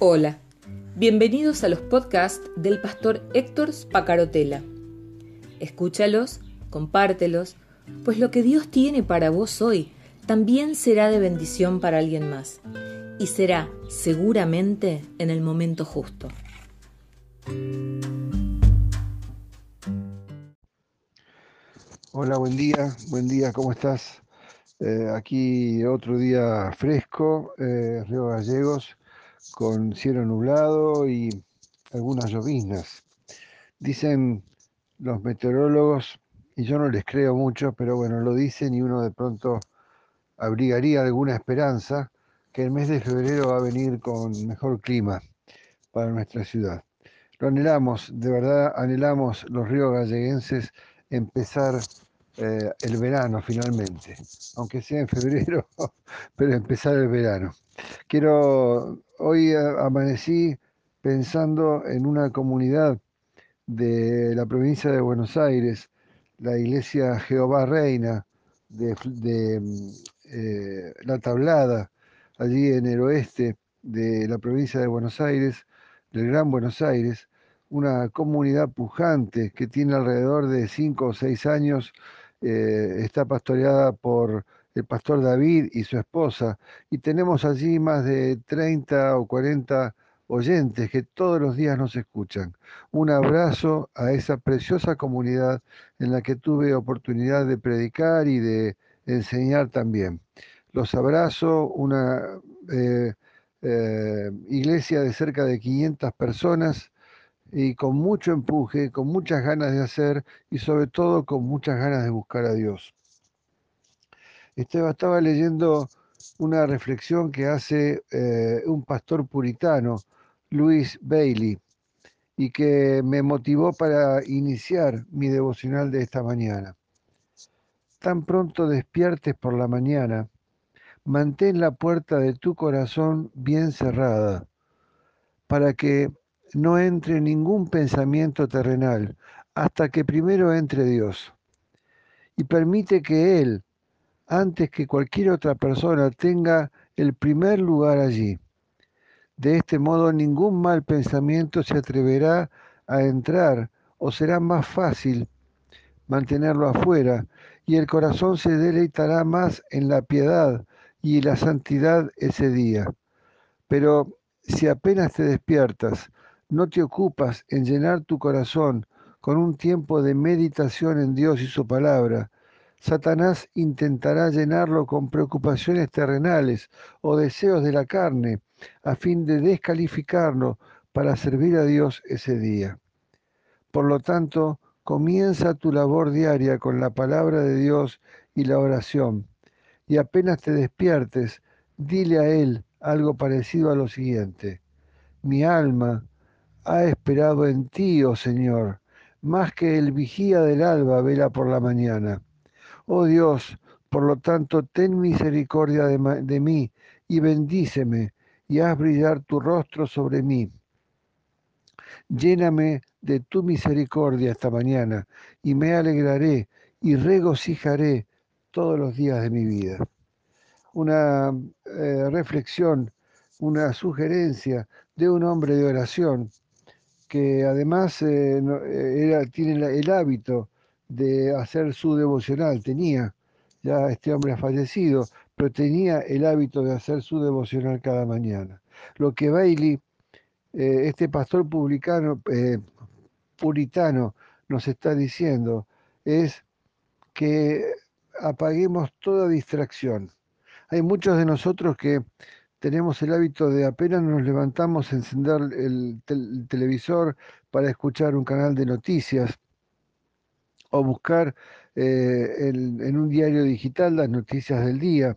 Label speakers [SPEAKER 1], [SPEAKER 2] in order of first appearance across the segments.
[SPEAKER 1] Hola, bienvenidos a los podcasts del pastor Héctor Spacarotela. Escúchalos, compártelos, pues lo que Dios tiene para vos hoy también será de bendición para alguien más y será seguramente en el momento justo.
[SPEAKER 2] Hola, buen día, buen día, ¿cómo estás? Eh, aquí otro día fresco, eh, Río Gallegos, con cielo nublado y algunas lloviznas. Dicen los meteorólogos, y yo no les creo mucho, pero bueno, lo dicen y uno de pronto abrigaría alguna esperanza que el mes de febrero va a venir con mejor clima para nuestra ciudad. Lo anhelamos, de verdad anhelamos los ríos galleguenses empezar eh, el verano finalmente, aunque sea en febrero, pero empezar el verano. Quiero, hoy amanecí pensando en una comunidad de la provincia de Buenos Aires, la iglesia Jehová Reina de, eh, La Tablada, allí en el oeste de la provincia de Buenos Aires, del Gran Buenos Aires, una comunidad pujante que tiene alrededor de cinco o seis años eh, está pastoreada por el pastor David y su esposa, y tenemos allí más de 30 o 40 oyentes que todos los días nos escuchan. Un abrazo a esa preciosa comunidad en la que tuve oportunidad de predicar y de enseñar también. Los abrazo, una eh, eh, iglesia de cerca de 500 personas y con mucho empuje, con muchas ganas de hacer y sobre todo con muchas ganas de buscar a Dios. Estaba, estaba leyendo una reflexión que hace eh, un pastor puritano, Luis Bailey, y que me motivó para iniciar mi devocional de esta mañana. Tan pronto despiertes por la mañana, mantén la puerta de tu corazón bien cerrada, para que no entre ningún pensamiento terrenal hasta que primero entre Dios. Y permite que Él, antes que cualquier otra persona, tenga el primer lugar allí. De este modo ningún mal pensamiento se atreverá a entrar o será más fácil mantenerlo afuera y el corazón se deleitará más en la piedad y la santidad ese día. Pero si apenas te despiertas, no te ocupas en llenar tu corazón con un tiempo de meditación en Dios y su palabra, Satanás intentará llenarlo con preocupaciones terrenales o deseos de la carne, a fin de descalificarlo para servir a Dios ese día. Por lo tanto, comienza tu labor diaria con la palabra de Dios y la oración, y apenas te despiertes, dile a Él algo parecido a lo siguiente. Mi alma ha esperado en ti, oh Señor, más que el vigía del alba vela por la mañana. Oh Dios, por lo tanto, ten misericordia de, de mí y bendíceme y haz brillar tu rostro sobre mí. Lléname de tu misericordia esta mañana y me alegraré y regocijaré todos los días de mi vida. Una eh, reflexión, una sugerencia de un hombre de oración que además eh, eh, tiene el hábito de hacer su devocional, tenía, ya este hombre ha fallecido, pero tenía el hábito de hacer su devocional cada mañana. Lo que Bailey, eh, este pastor publicano, puritano, nos está diciendo es que apaguemos toda distracción. Hay muchos de nosotros que tenemos el hábito de apenas nos levantamos encender el, televisor para escuchar un canal de noticias o buscar eh, en un diario digital las noticias del día,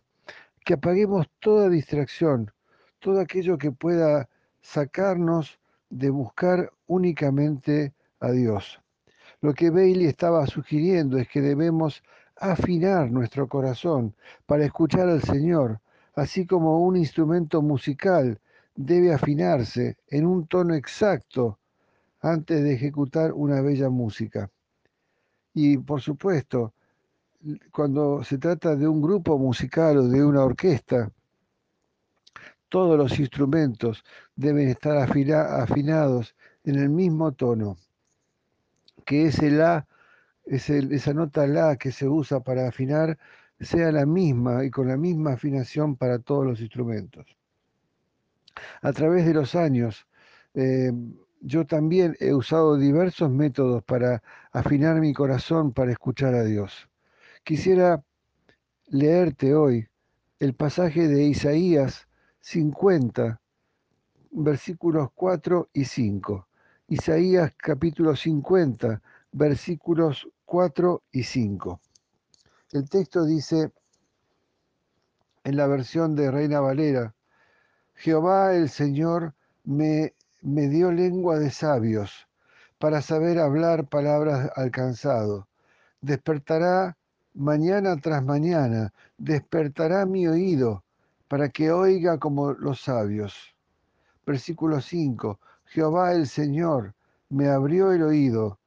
[SPEAKER 2] que apaguemos toda distracción, todo aquello que pueda sacarnos de buscar únicamente a Dios. Lo que Bailey estaba sugiriendo es que debemos afinar nuestro corazón para escuchar al Señor, así como un instrumento musical debe afinarse en un tono exacto antes de ejecutar una bella música. Y por supuesto, cuando se trata de un grupo musical o de una orquesta, todos los instrumentos deben estar afinados en el mismo tono, que ese la, esa nota la que se usa para afinar sea la misma y con la misma afinación para todos los instrumentos. A través de los años, eh, yo también he usado diversos métodos para afinar mi corazón para escuchar a Dios. Quisiera leerte hoy el pasaje de Isaías 50, versículos 4 y 5. Isaías capítulo 50, versículos 4 y 5. El texto dice en la versión de Reina Valera, Jehová el Señor me, me dio lengua de sabios para saber hablar palabras alcanzado. Despertará mañana tras mañana, despertará mi oído para que oiga como los sabios. Versículo 5. Jehová el Señor me abrió el oído,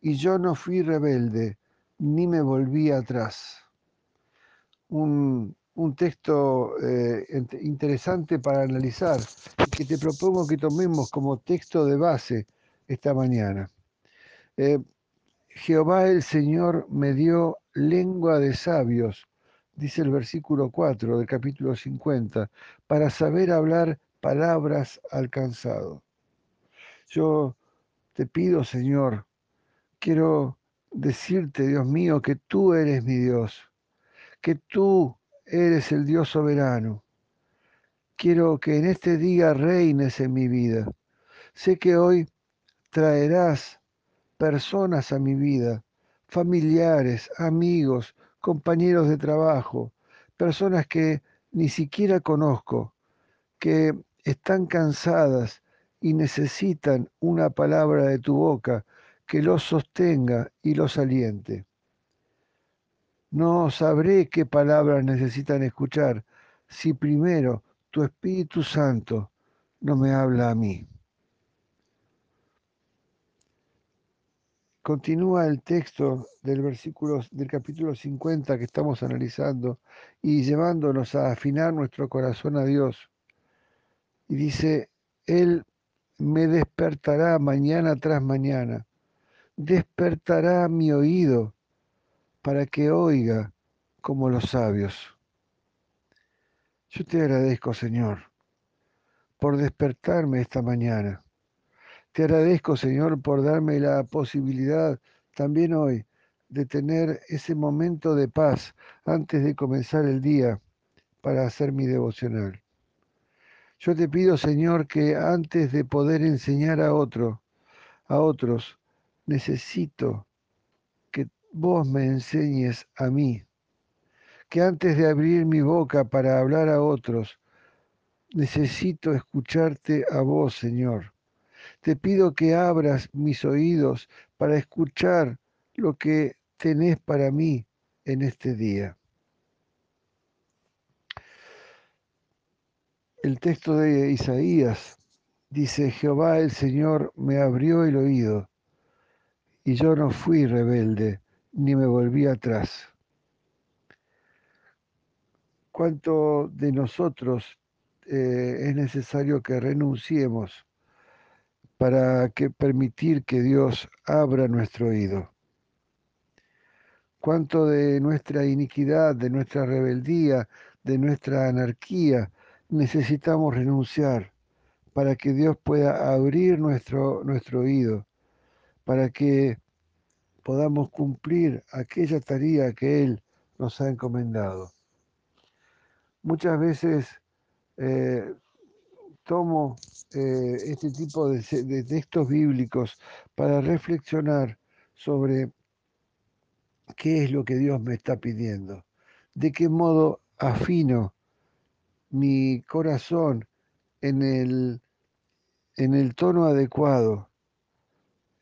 [SPEAKER 2] y yo no fui rebelde, ni me volví atrás. Un, texto eh, interesante para analizar que te propongo que tomemos como texto de base esta mañana. Eh, Jehová el Señor me dio lengua de sabios, dice el versículo 4 del capítulo 50, para saber hablar palabras alcanzado. Yo te pido, Señor, quiero decirte, Dios mío, que tú eres mi Dios, que tú eres el Dios soberano. Quiero que en este día reines en mi vida. Sé que hoy traerás personas a mi vida, familiares, amigos, compañeros de trabajo, personas que ni siquiera conozco, que están cansadas y necesitan una palabra de tu boca que los sostenga y los aliente. No sabré qué palabras necesitan escuchar si primero tu Espíritu Santo no me habla a mí. Continúa el texto del versículo del capítulo 50 que estamos analizando y llevándonos a afinar nuestro corazón a Dios. Y dice, Él me despertará mañana tras mañana, despertará mi oído para que oiga como los sabios. Yo te agradezco, Señor, por despertarme esta mañana. Te agradezco, Señor, por darme la posibilidad también hoy de tener ese momento de paz antes de comenzar el día para hacer mi devocional. Yo te pido, Señor, que antes de poder enseñar a otro, a otros, necesito que vos me enseñes a mí. Que antes de abrir mi boca para hablar a otros, necesito escucharte a vos, Señor. Te pido que abras mis oídos para escuchar lo que tenés para mí en este día. El texto de Isaías dice, Jehová el Señor me abrió el oído y yo no fui rebelde ni me volví atrás. ¿Cuánto de nosotros eh, es necesario que renunciemos para que permitir que Dios abra nuestro oído? ¿Cuánto de nuestra iniquidad, de nuestra rebeldía, de nuestra anarquía necesitamos renunciar para que Dios pueda abrir nuestro, nuestro oído, para que podamos cumplir aquella tarea que Él nos ha encomendado. Muchas veces eh, tomo eh, este tipo de, de textos bíblicos para reflexionar sobre qué es lo que Dios me está pidiendo, de qué modo afino mi corazón en el, en el tono adecuado,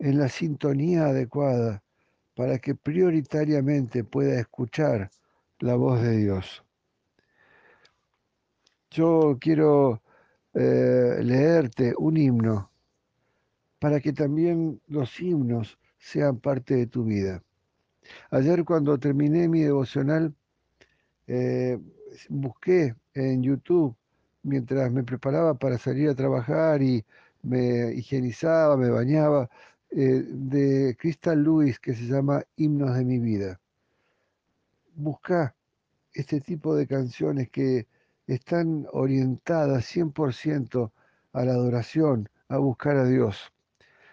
[SPEAKER 2] en la sintonía adecuada, para que prioritariamente pueda escuchar la voz de Dios. Yo quiero eh, leerte un himno para que también los himnos sean parte de tu vida. Ayer cuando terminé mi devocional, eh, busqué en YouTube mientras me preparaba para salir a trabajar y me higienizaba, me bañaba, eh, de Crystal Lewis que se llama Himnos de mi vida. Busca este tipo de canciones que están orientadas 100% a la adoración, a buscar a Dios.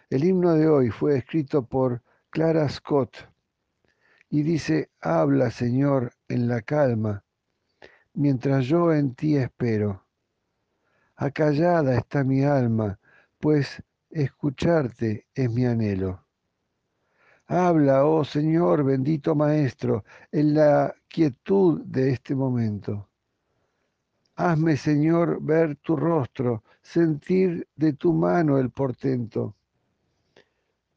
[SPEAKER 2] El himno de hoy fue escrito por Clara Scott y dice, habla Señor en la calma, mientras yo en ti espero. Acallada está mi alma, pues escucharte es mi anhelo. Habla, oh Señor, bendito Maestro, en la quietud de este momento. Hazme, Señor, ver tu rostro, sentir de tu mano el portento,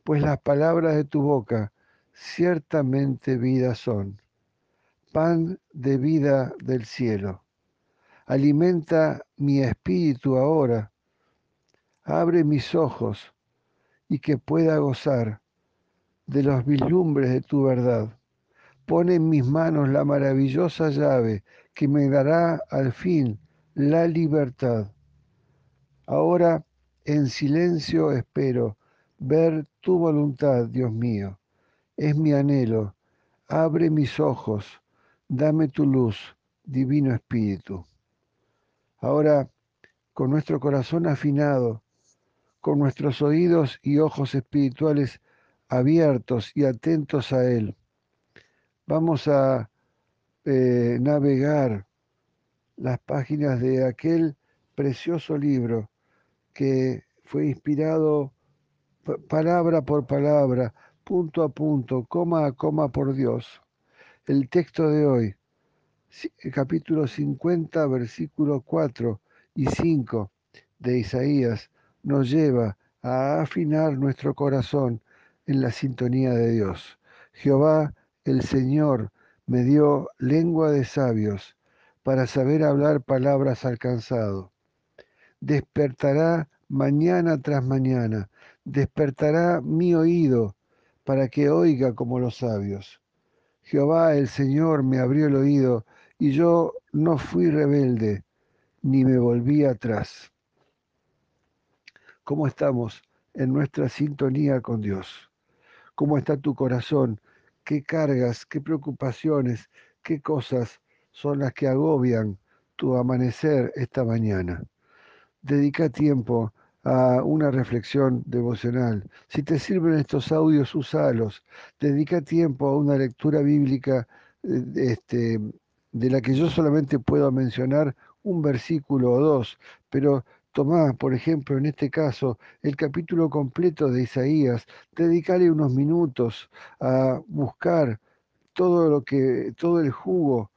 [SPEAKER 2] pues las palabras de tu boca ciertamente vida son, pan de vida del cielo. Alimenta mi espíritu ahora, abre mis ojos y que pueda gozar de los vislumbres de tu verdad. Pone en mis manos la maravillosa llave que me dará al fin la libertad. Ahora en silencio espero ver tu voluntad, Dios mío. Es mi anhelo. Abre mis ojos, dame tu luz, divino Espíritu. Ahora, con nuestro corazón afinado, con nuestros oídos y ojos espirituales abiertos y atentos a Él. Vamos a eh, navegar las páginas de aquel precioso libro que fue inspirado palabra por palabra, punto a punto, coma a coma por Dios. El texto de hoy, capítulo 50, versículos 4 y 5 de Isaías, nos lleva a afinar nuestro corazón en la sintonía de Dios. Jehová, el Señor, me dio lengua de sabios para saber hablar palabras alcanzado. Despertará mañana tras mañana, despertará mi oído para que oiga como los sabios. Jehová el Señor me abrió el oído y yo no fui rebelde, ni me volví atrás cómo estamos en nuestra sintonía con Dios. ¿Cómo está tu corazón? ¿Qué cargas, qué preocupaciones, qué cosas son las que agobian tu amanecer esta mañana? Dedica tiempo a una reflexión devocional. Si te sirven estos audios, usalos. Dedica tiempo a una lectura bíblica eh, este, de la que yo solamente puedo mencionar un versículo o dos, pero Tomá, por ejemplo, en este caso, el capítulo completo de Isaías, dedícale unos minutos a buscar todo lo que, todo el jugo,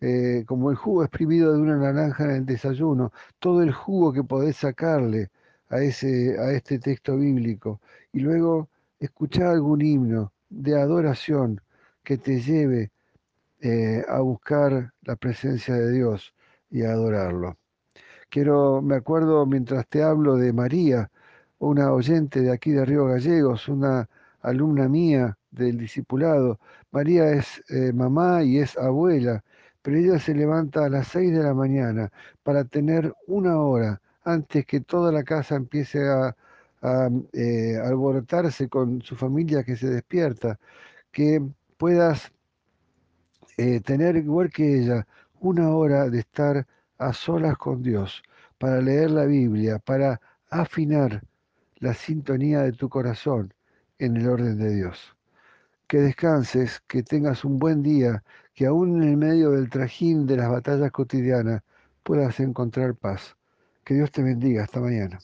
[SPEAKER 2] eh, como el jugo exprimido de una naranja en el desayuno, todo el jugo que podés sacarle a, ese, a este texto bíblico. Y luego escuchar algún himno de adoración que te lleve eh, a buscar la presencia de Dios y a adorarlo. Quiero, me acuerdo mientras te hablo de María, una oyente de aquí de Río Gallegos, una alumna mía del discipulado. María es eh, mamá y es abuela, pero ella se levanta a las 6 de la mañana para tener una hora antes que toda la casa empiece a, eh, alborotarse con su familia que se despierta, que puedas eh, tener igual que ella una hora de estar a solas con Dios, para leer la Biblia, para afinar la sintonía de tu corazón en el orden de Dios. Que descanses, que tengas un buen día, que aún en el medio del trajín de las batallas cotidianas puedas encontrar paz. Que Dios te bendiga. Hasta mañana.